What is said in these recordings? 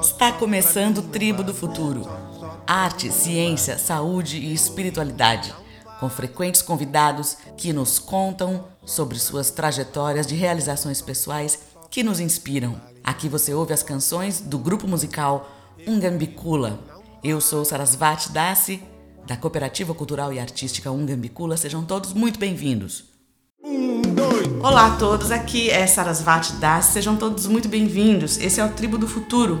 Está começando o Tribo do Futuro. Arte, ciência, saúde e espiritualidade, com frequentes convidados que nos contam sobre suas trajetórias de realizações pessoais que nos inspiram. Aqui você ouve as canções do grupo musical Ungambicula. Eu sou Sarasvati Dasi, da Cooperativa Cultural e Artística Ungambicula. Sejam todos muito bem-vindos. Olá a todos, aqui é Sarasvati Das, sejam todos muito bem-vindos. Esse é o Tribo do Futuro,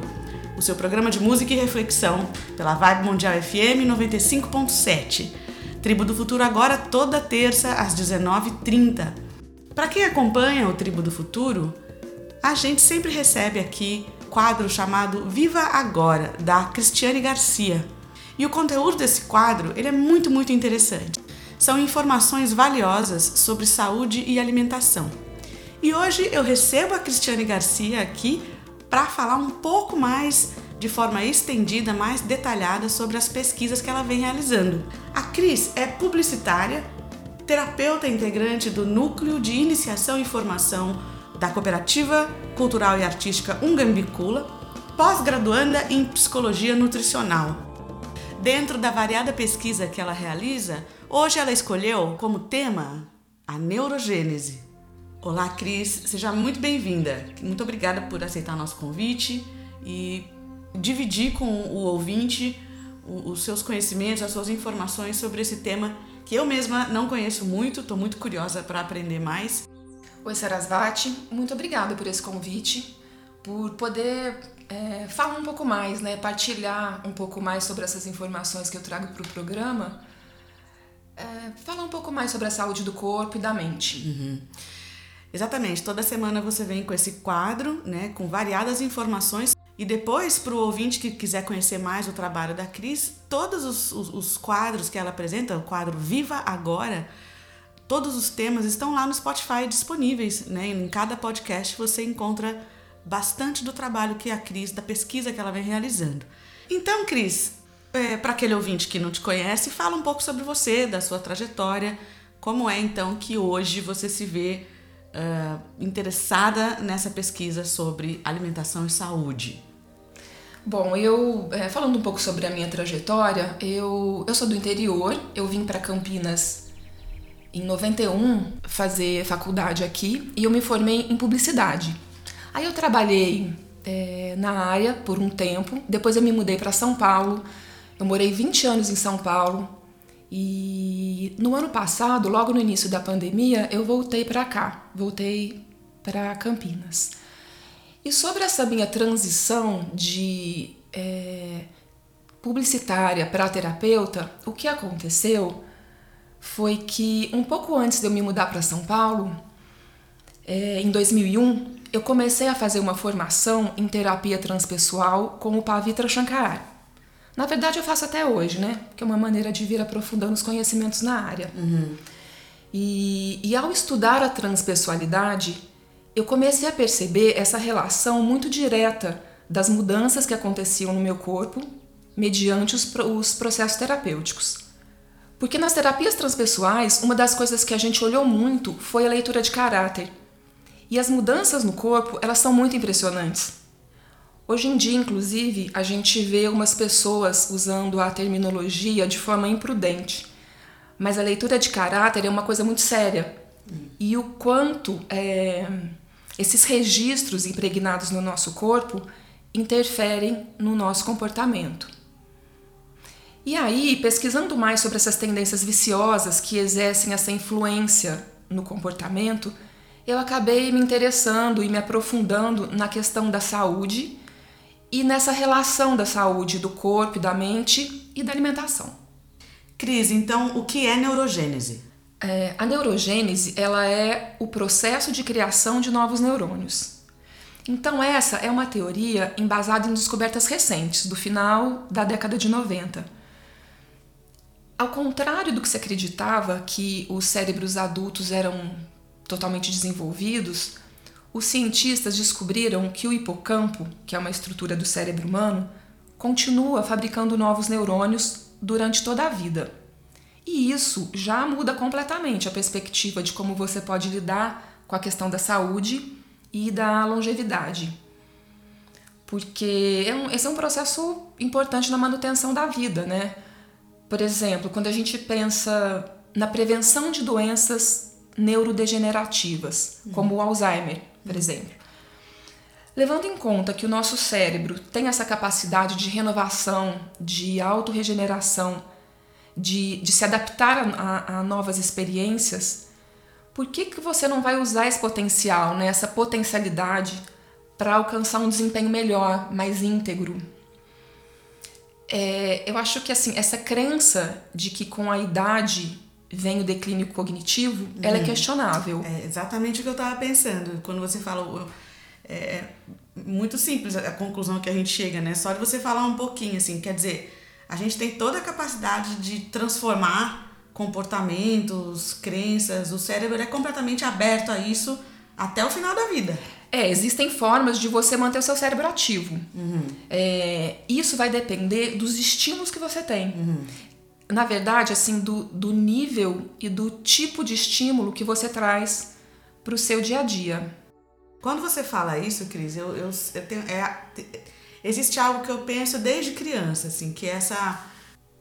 o seu programa de música e reflexão pela Vibe Mundial FM 95.7. Tribo do Futuro agora toda terça às 19h30. Para quem acompanha o Tribo do Futuro, a gente sempre recebe aqui quadro chamado Viva Agora, da Cristiane Garcia. E o conteúdo desse quadro ele é muito, muito interessante são informações valiosas sobre saúde e alimentação. E hoje eu recebo a Cristiane Garcia aqui para falar um pouco mais de forma estendida, mais detalhada sobre as pesquisas que ela vem realizando. A Cris é publicitária, terapeuta integrante do Núcleo de Iniciação e Formação da Cooperativa Cultural e Artística Ungambicula, pós-graduanda em Psicologia Nutricional. Dentro da variada pesquisa que ela realiza, Hoje ela escolheu como tema a neurogênese. Olá, Cris, seja muito bem-vinda. Muito obrigada por aceitar nosso convite e dividir com o ouvinte os seus conhecimentos, as suas informações sobre esse tema que eu mesma não conheço muito, estou muito curiosa para aprender mais. Oi, Sarasvati, muito obrigada por esse convite, por poder é, falar um pouco mais, né, partilhar um pouco mais sobre essas informações que eu trago para o programa é, falar um pouco mais sobre a saúde do corpo e da mente. Uhum. Exatamente. Toda semana você vem com esse quadro, né, com variadas informações. E depois, para o ouvinte que quiser conhecer mais o trabalho da Cris, todos os, os, os, quadros que ela apresenta, o quadro Viva Agora, todos os temas estão lá no Spotify disponíveis. Né? Em cada podcast você encontra bastante do trabalho que a Cris, da pesquisa que ela vem realizando. Então, Cris, é, para aquele ouvinte que não te conhece, fala um pouco sobre você, da sua trajetória. Como é então que hoje você se vê uh, interessada nessa pesquisa sobre alimentação e saúde? Bom, eu é, falando um pouco sobre a minha trajetória, eu, eu sou do interior, eu vim para Campinas em 91 fazer faculdade aqui e eu me formei em publicidade. Aí eu trabalhei é, na área por um tempo, depois eu me mudei para São Paulo. Eu morei 20 anos em São Paulo. E no ano passado, logo no início da pandemia, eu voltei para cá, voltei para Campinas. E sobre essa minha transição de é, publicitária para terapeuta, o que aconteceu foi que um pouco antes de eu me mudar para São Paulo, é, em 2001, eu comecei a fazer uma formação em terapia transpessoal com o Pavitra Shankar. Na verdade, eu faço até hoje, né? Que é uma maneira de vir aprofundando os conhecimentos na área. Uhum. E, e ao estudar a transpessoalidade, eu comecei a perceber essa relação muito direta das mudanças que aconteciam no meu corpo mediante os, os processos terapêuticos. Porque nas terapias transpessoais, uma das coisas que a gente olhou muito foi a leitura de caráter. E as mudanças no corpo, elas são muito impressionantes. Hoje em dia, inclusive, a gente vê umas pessoas usando a terminologia de forma imprudente. Mas a leitura de caráter é uma coisa muito séria. E o quanto é, esses registros impregnados no nosso corpo interferem no nosso comportamento. E aí, pesquisando mais sobre essas tendências viciosas que exercem essa influência no comportamento, eu acabei me interessando e me aprofundando na questão da saúde e nessa relação da saúde do corpo da mente e da alimentação. Cris, então o que é neurogênese? É, a neurogênese ela é o processo de criação de novos neurônios. Então essa é uma teoria embasada em descobertas recentes, do final da década de 90. Ao contrário do que se acreditava que os cérebros adultos eram totalmente desenvolvidos, os cientistas descobriram que o hipocampo, que é uma estrutura do cérebro humano, continua fabricando novos neurônios durante toda a vida. E isso já muda completamente a perspectiva de como você pode lidar com a questão da saúde e da longevidade. porque é esse é um processo importante na manutenção da vida, né? Por exemplo, quando a gente pensa na prevenção de doenças neurodegenerativas, como o Alzheimer, por exemplo. Levando em conta que o nosso cérebro tem essa capacidade de renovação, de autorregeneração, de, de se adaptar a, a, novas experiências, por que, que você não vai usar esse potencial, né, essa potencialidade, para alcançar um desempenho melhor, mais íntegro? É, eu acho que assim essa crença de que com a idade vem o declínio cognitivo, ela é questionável. É exatamente o que eu estava pensando quando você fala. É muito simples a conclusão que a gente chega, né? Só de você falar um pouquinho, assim, quer dizer, a gente tem toda a capacidade de transformar comportamentos, crenças, o cérebro é completamente aberto a isso até o final da vida. É, existem formas de você manter o seu cérebro ativo. Uhum. É, isso vai depender dos estímulos que você tem. Uhum. Na verdade, assim, do, do nível e do tipo de estímulo que você traz para o seu dia a dia. Quando você fala isso, Cris, eu, eu, eu tenho. É, existe algo que eu penso desde criança, assim, que é essa,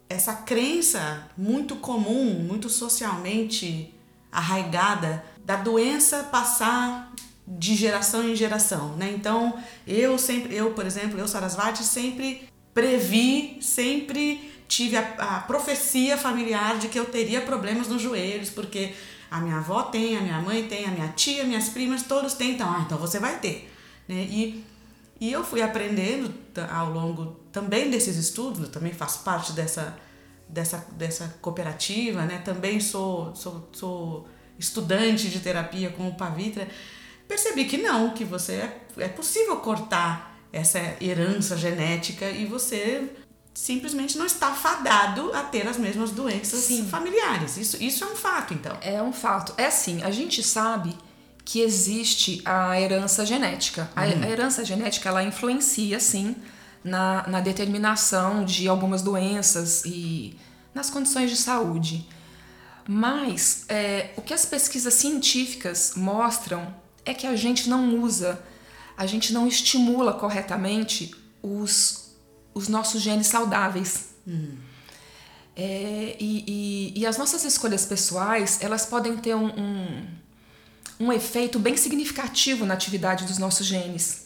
essa crença muito comum, muito socialmente arraigada da doença passar de geração em geração, né? Então, eu sempre, eu, por exemplo, eu, Sarasvati, sempre previ, sempre tive a, a profecia familiar de que eu teria problemas nos joelhos, porque a minha avó tem, a minha mãe tem, a minha tia, minhas primas, todos têm, então, ah, então você vai ter, né? E, e eu fui aprendendo ao longo também desses estudos, também faço parte dessa, dessa, dessa cooperativa, né? Também sou, sou, sou estudante de terapia com o Pavitra, percebi que não, que você é, é possível cortar essa herança genética e você simplesmente não está fadado a ter as mesmas doenças Sim. familiares. Isso, isso é um fato, então. É um fato. É assim, a gente sabe que existe a herança genética. A, uhum. a herança genética, ela influencia, sim, na, na determinação de algumas doenças e nas condições de saúde. Mas é, o que as pesquisas científicas mostram é que a gente não usa, a gente não estimula corretamente os, os nossos genes saudáveis. Uhum. É, e, e, e, as nossas escolhas pessoais, elas podem ter um, um, um efeito bem significativo na atividade dos nossos genes.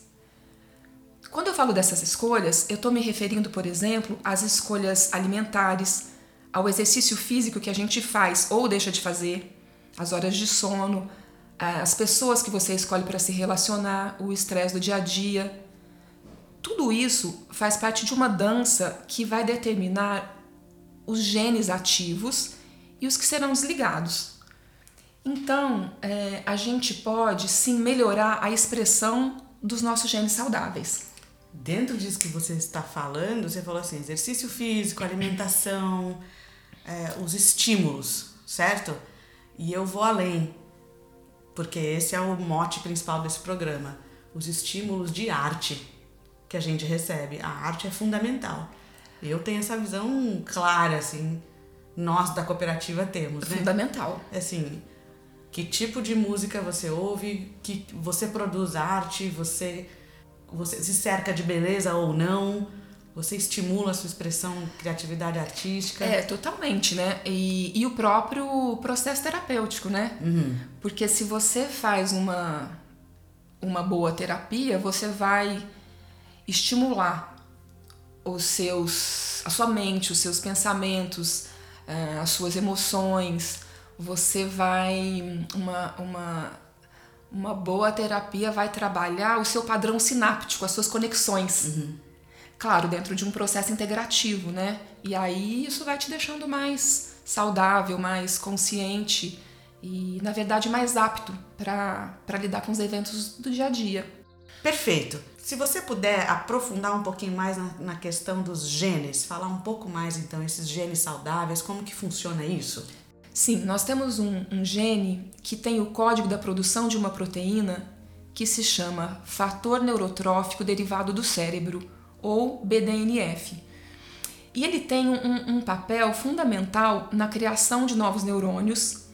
Quando eu falo dessas escolhas, eu estou me referindo, por exemplo, às escolhas alimentares, ao exercício físico que a gente faz ou deixa de fazer, as horas de sono, as pessoas que você escolhe para se relacionar, o estresse do dia a dia. Tudo isso faz parte de uma dança que vai determinar os genes ativos e os que serão desligados. Então, é, a gente pode sim melhorar a expressão dos nossos genes saudáveis. Dentro disso que você está falando, você falou assim: exercício físico, alimentação, é, os estímulos, certo? E eu vou além porque esse é o mote principal desse programa, os estímulos de arte que a gente recebe. A arte é fundamental. Eu tenho essa visão clara, assim, nós da cooperativa temos, né? Fundamental. Assim, que tipo de música você ouve, que você produz arte, você você se cerca de beleza ou não, você estimula a sua expressão, criatividade artística? É, totalmente, né? E, e o próprio processo terapêutico, né? Uhum. Porque se você faz uma, uma boa terapia, você vai estimular os seus, a sua mente, os seus pensamentos, eh, as suas emoções. Você vai. Uma, uma, uma boa terapia vai trabalhar o seu padrão sináptico, as suas conexões. Uhum. Claro, dentro de um processo integrativo, né? E aí isso vai te deixando mais saudável, mais consciente e, na verdade, mais apto para lidar com os eventos do dia a dia. Perfeito. Se você puder aprofundar um pouquinho mais na, na questão dos genes, falar um pouco mais então esses genes saudáveis, como que funciona isso? Sim, nós temos um, um gene que tem o código da produção de uma proteína que se chama fator neurotrófico derivado do cérebro, ou BDNF. E ele tem um, um papel fundamental na criação de novos neurônios.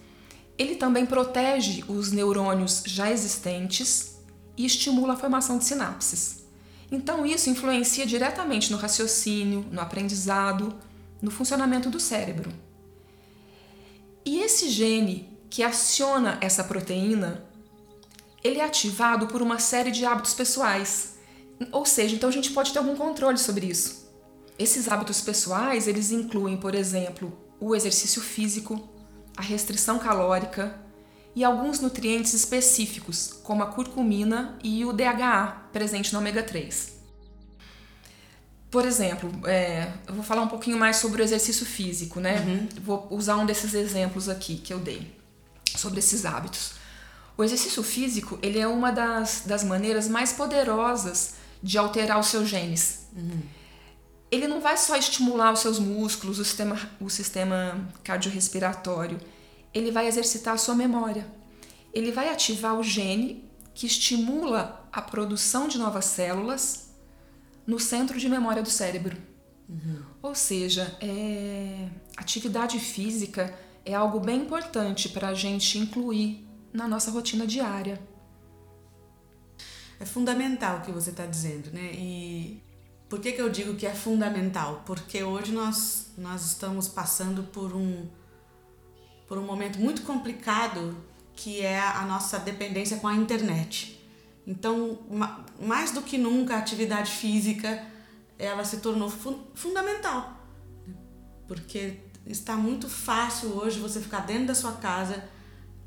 Ele também protege os neurônios já existentes e estimula a formação de sinapses. Então, isso influencia diretamente no raciocínio, no aprendizado, no funcionamento do cérebro. E esse gene que aciona essa proteína, ele é ativado por uma série de hábitos pessoais. Ou seja, então a gente pode ter algum controle sobre isso. Esses hábitos pessoais, eles incluem, por exemplo, o exercício físico, a restrição calórica e alguns nutrientes específicos, como a curcumina e o DHA, presente no ômega 3. Por exemplo, é, eu vou falar um pouquinho mais sobre o exercício físico, né? Uhum. Vou usar um desses exemplos aqui que eu dei sobre esses hábitos. O exercício físico ele é uma das, das maneiras mais poderosas de alterar os seus genes. Uhum. Ele não vai só estimular os seus músculos, o sistema, o sistema cardiorrespiratório, ele vai exercitar a sua memória. Ele vai ativar o gene que estimula a produção de novas células no centro de memória do cérebro. Uhum. Ou seja, é... atividade física é algo bem importante para a gente incluir na nossa rotina diária. É fundamental o que você está dizendo, né? E por que, que eu digo que é fundamental? Porque hoje nós, nós estamos passando por um, por um momento muito complicado que é a nossa dependência com a internet. Então, mais do que nunca, a atividade física ela se tornou fu fundamental, porque está muito fácil hoje você ficar dentro da sua casa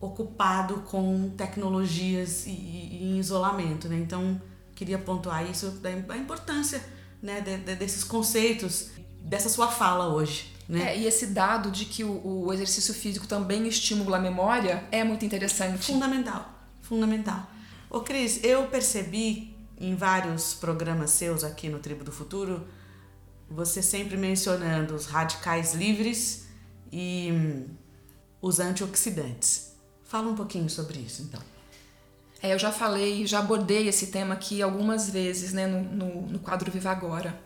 ocupado com tecnologias e, e em isolamento, né? Então, queria pontuar isso da importância né, de, de, desses conceitos, dessa sua fala hoje. Né? É, e esse dado de que o, o exercício físico também estimula a memória é muito interessante. Fundamental, fundamental. Ô Cris, eu percebi em vários programas seus aqui no Tribo do Futuro, você sempre mencionando os radicais livres e hum, os antioxidantes. Fala um pouquinho sobre isso, então. É, eu já falei, já abordei esse tema aqui algumas vezes né, no, no, no quadro Viva Agora.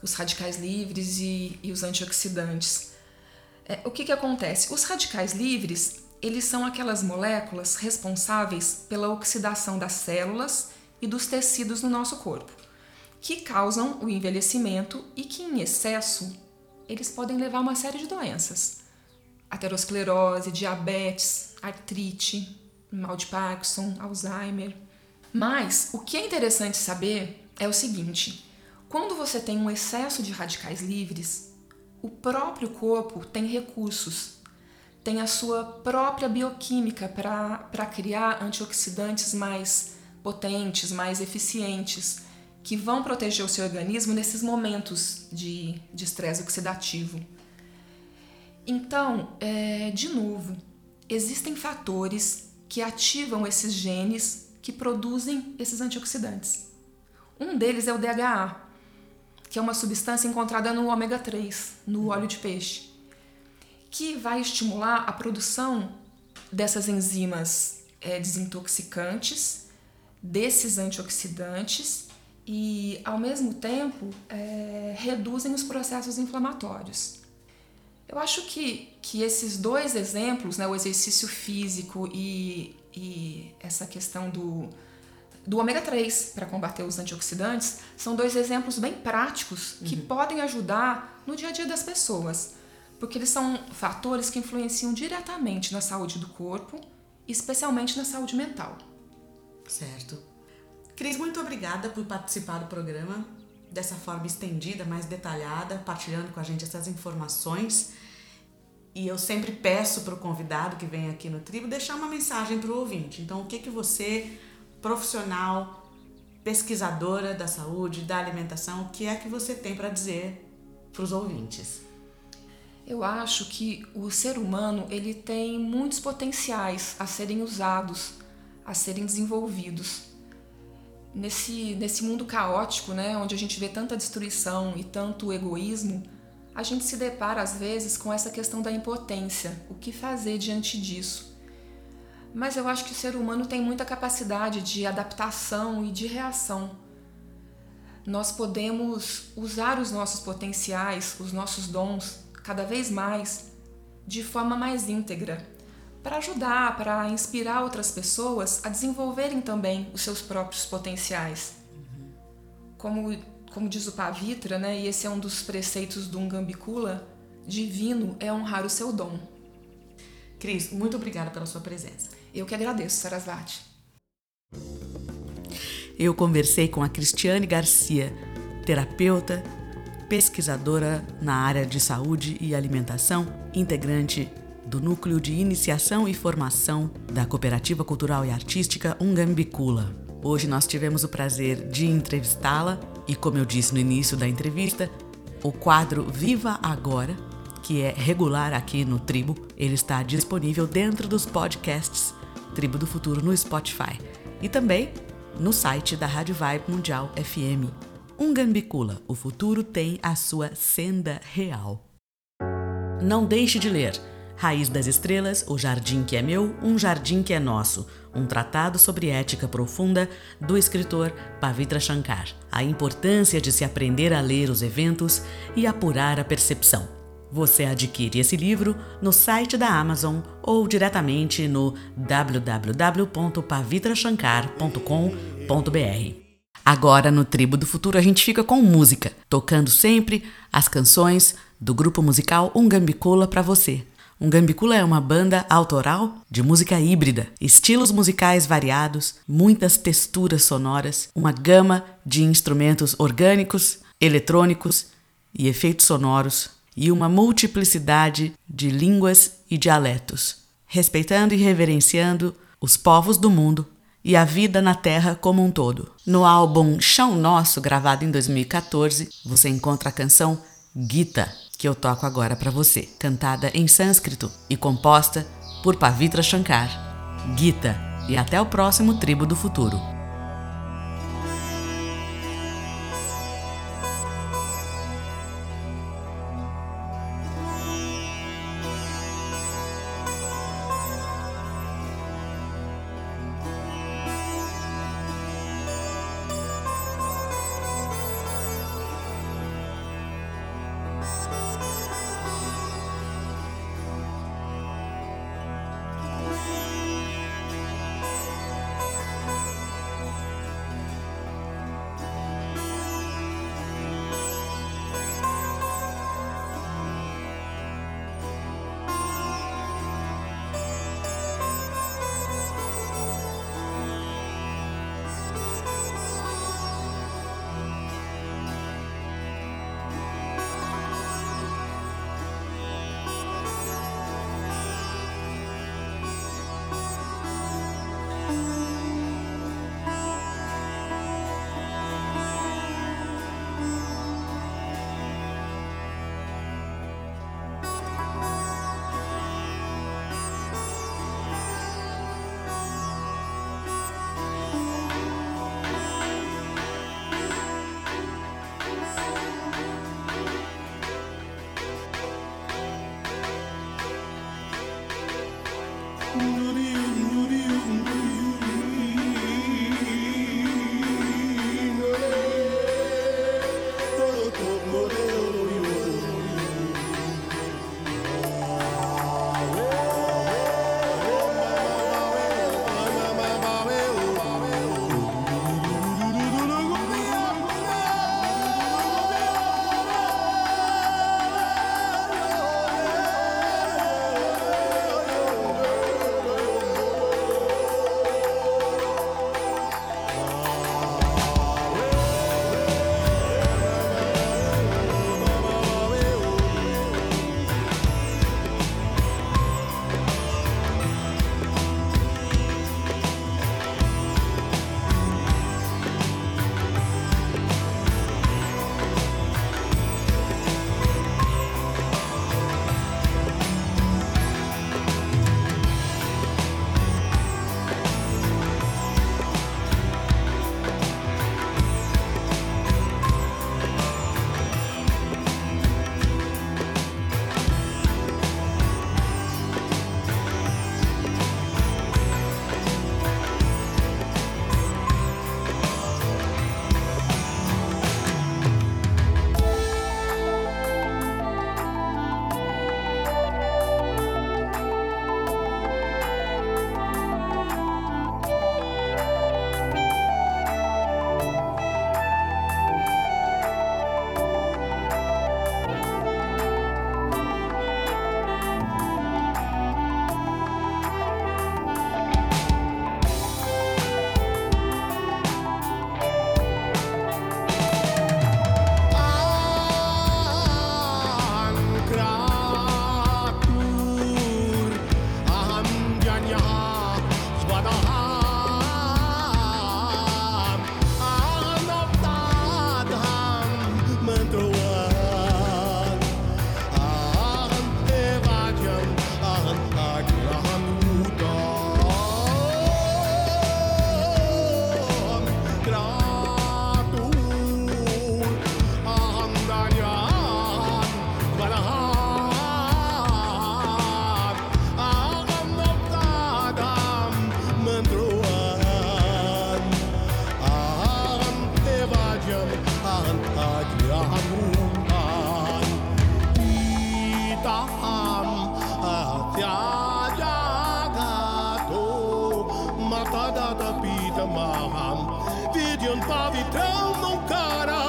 Os radicais livres e, e os antioxidantes. É, o que, que acontece? Os radicais livres, eles são aquelas moléculas responsáveis pela oxidação das células e dos tecidos no nosso corpo, que causam o envelhecimento e que, em excesso, eles podem levar a uma série de doenças. Aterosclerose, diabetes, artrite, mal de Parkinson, Alzheimer. Mas o que é interessante saber é o seguinte: quando você tem um excesso de radicais livres, o próprio corpo tem recursos tem a sua própria bioquímica para criar antioxidantes mais potentes, mais eficientes, que vão proteger o seu organismo nesses momentos de estresse oxidativo. Então, é, de novo, existem fatores que ativam esses genes que produzem esses antioxidantes. Um deles é o DHA, que é uma substância encontrada no ômega 3, no óleo de peixe que vai estimular a produção dessas enzimas é, desintoxicantes, desses antioxidantes e, ao mesmo tempo, é, reduzem os processos inflamatórios. Eu acho que, que esses dois exemplos, né, o exercício físico e, e essa questão do, do ômega 3 para combater os antioxidantes, são dois exemplos bem práticos que uhum. podem ajudar no dia a dia das pessoas porque eles são fatores que influenciam diretamente na saúde do corpo, especialmente na saúde mental. Certo. Cris, muito obrigada por participar do programa dessa forma estendida, mais detalhada, partilhando com a gente essas informações. E eu sempre peço para o convidado que vem aqui no Tribo deixar uma mensagem para o ouvinte. Então, o que, que você, profissional, pesquisadora da saúde, da alimentação, o que é que você tem para dizer para os ouvintes? Eu acho que o ser humano ele tem muitos potenciais a serem usados, a serem desenvolvidos. Nesse, nesse mundo caótico, né, onde a gente vê tanta destruição e tanto egoísmo, a gente se depara às vezes com essa questão da impotência, o que fazer diante disso. Mas eu acho que o ser humano tem muita capacidade de adaptação e de reação. Nós podemos usar os nossos potenciais, os nossos dons, cada vez mais de forma mais íntegra, para ajudar, para inspirar outras pessoas a desenvolverem também os seus próprios potenciais. Como, como diz o Pavitra, né, e esse é um dos preceitos do Ungambicula, divino é honrar o seu dom. Cris, muito obrigada pela sua presença. Eu que agradeço, Sarasvati. Eu conversei com a Cristiane Garcia, terapeuta, pesquisadora na área de saúde e alimentação, integrante do Núcleo de Iniciação e Formação da Cooperativa Cultural e Artística Ungambicula. Hoje nós tivemos o prazer de entrevistá-la e, como eu disse no início da entrevista, o quadro Viva Agora, que é regular aqui no Tribo, ele está disponível dentro dos podcasts Tribo do Futuro no Spotify e também no site da Rádio Vibe Mundial FM. Ungambicula, o futuro tem a sua senda real. Não deixe de ler Raiz das Estrelas, O Jardim que é Meu, Um Jardim que é Nosso, um tratado sobre ética profunda do escritor Pavitra Shankar. A importância de se aprender a ler os eventos e apurar a percepção. Você adquire esse livro no site da Amazon ou diretamente no www.pavitrashankar.com.br. Agora no Tribo do Futuro a gente fica com música, tocando sempre as canções do grupo musical Ungambicula para você. Um Gambicula é uma banda autoral de música híbrida, estilos musicais variados, muitas texturas sonoras, uma gama de instrumentos orgânicos, eletrônicos e efeitos sonoros, e uma multiplicidade de línguas e dialetos, respeitando e reverenciando os povos do mundo e a vida na Terra como um todo. No álbum Chão Nosso, gravado em 2014, você encontra a canção Gita, que eu toco agora para você, cantada em sânscrito e composta por Pavitra Shankar. Gita, e até o próximo Tribo do Futuro. tapita maham. Vidion pavi non cara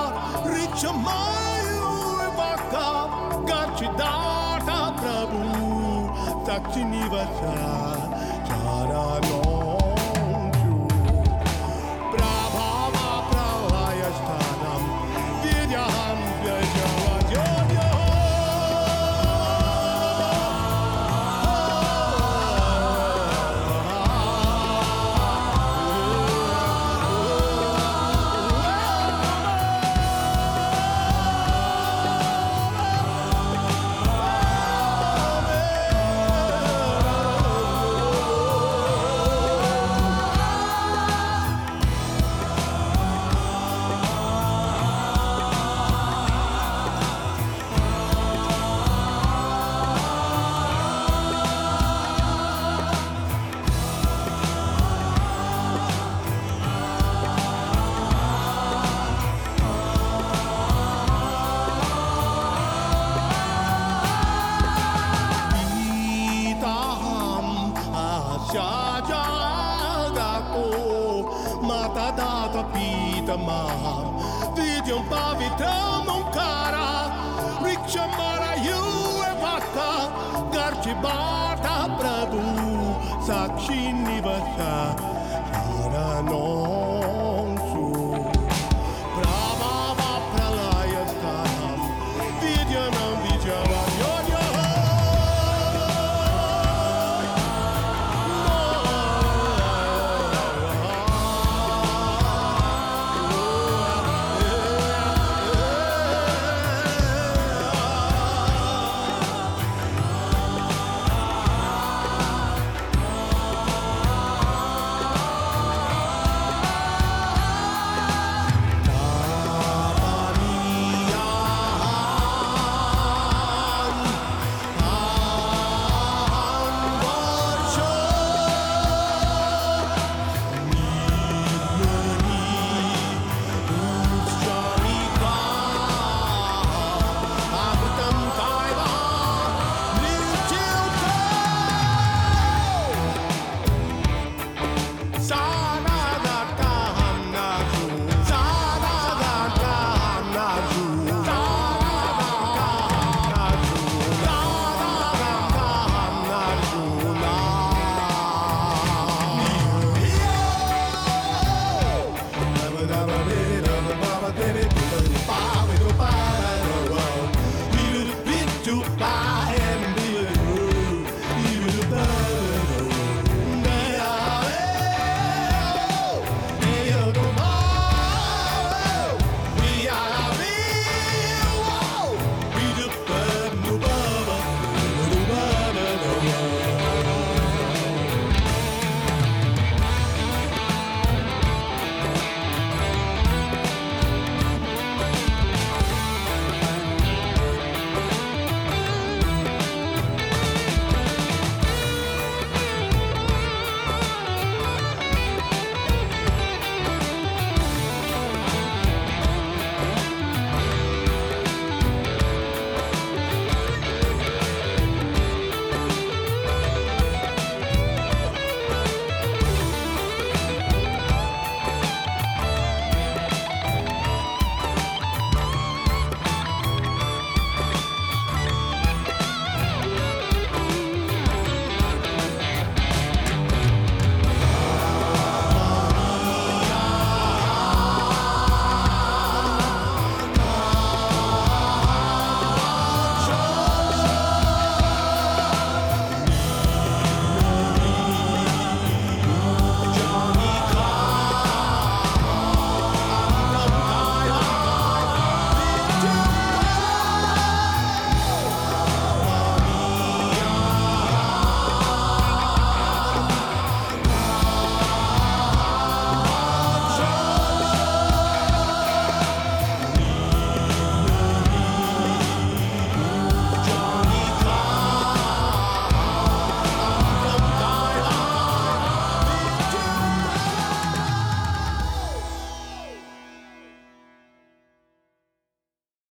Riccia mai vaka. Garci data prabhu Takchini vacham